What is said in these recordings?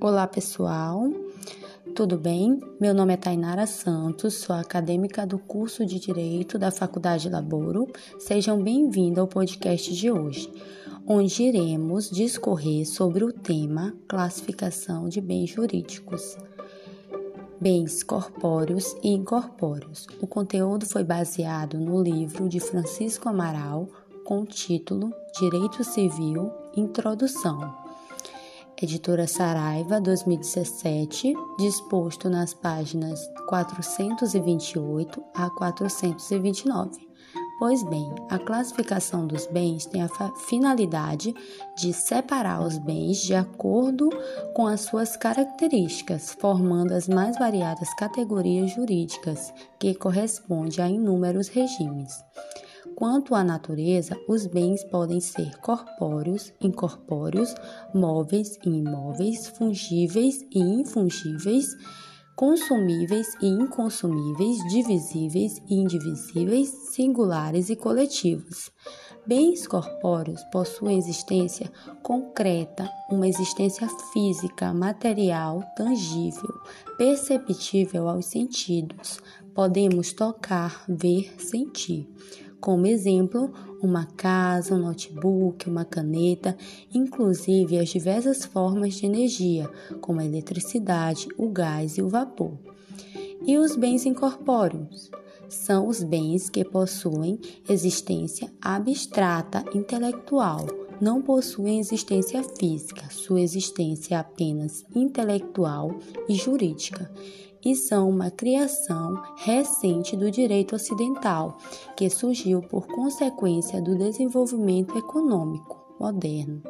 Olá pessoal, tudo bem? Meu nome é Tainara Santos, sou acadêmica do curso de Direito da Faculdade Laboro. Sejam bem-vindos ao podcast de hoje, onde iremos discorrer sobre o tema classificação de bens jurídicos. Bens corpóreos e incorpóreos. O conteúdo foi baseado no livro de Francisco Amaral com o título Direito Civil Introdução. Editora Saraiva, 2017, disposto nas páginas 428 a 429. Pois bem, a classificação dos bens tem a finalidade de separar os bens de acordo com as suas características, formando as mais variadas categorias jurídicas que correspondem a inúmeros regimes. Quanto à natureza, os bens podem ser corpóreos, incorpóreos, móveis e imóveis, fungíveis e infungíveis, consumíveis e inconsumíveis, divisíveis e indivisíveis, singulares e coletivos. Bens corpóreos possuem existência concreta, uma existência física, material, tangível, perceptível aos sentidos. Podemos tocar, ver, sentir. Como exemplo, uma casa, um notebook, uma caneta, inclusive as diversas formas de energia, como a eletricidade, o gás e o vapor. E os bens incorpóreos? São os bens que possuem existência abstrata, intelectual, não possuem existência física, sua existência é apenas intelectual e jurídica e são uma criação recente do direito ocidental, que surgiu por consequência do desenvolvimento econômico moderno.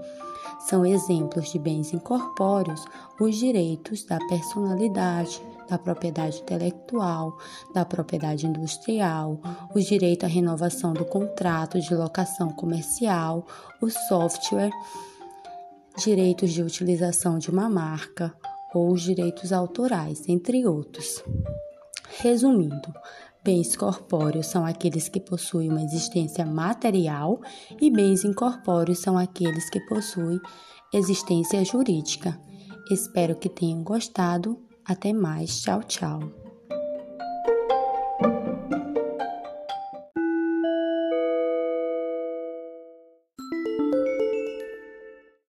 São exemplos de bens incorpóreos os direitos da personalidade, da propriedade intelectual, da propriedade industrial, os direitos à renovação do contrato de locação comercial, o software, direitos de utilização de uma marca, ou os direitos autorais, entre outros. Resumindo, bens corpóreos são aqueles que possuem uma existência material e bens incorpóreos são aqueles que possuem existência jurídica. Espero que tenham gostado. Até mais. Tchau, tchau.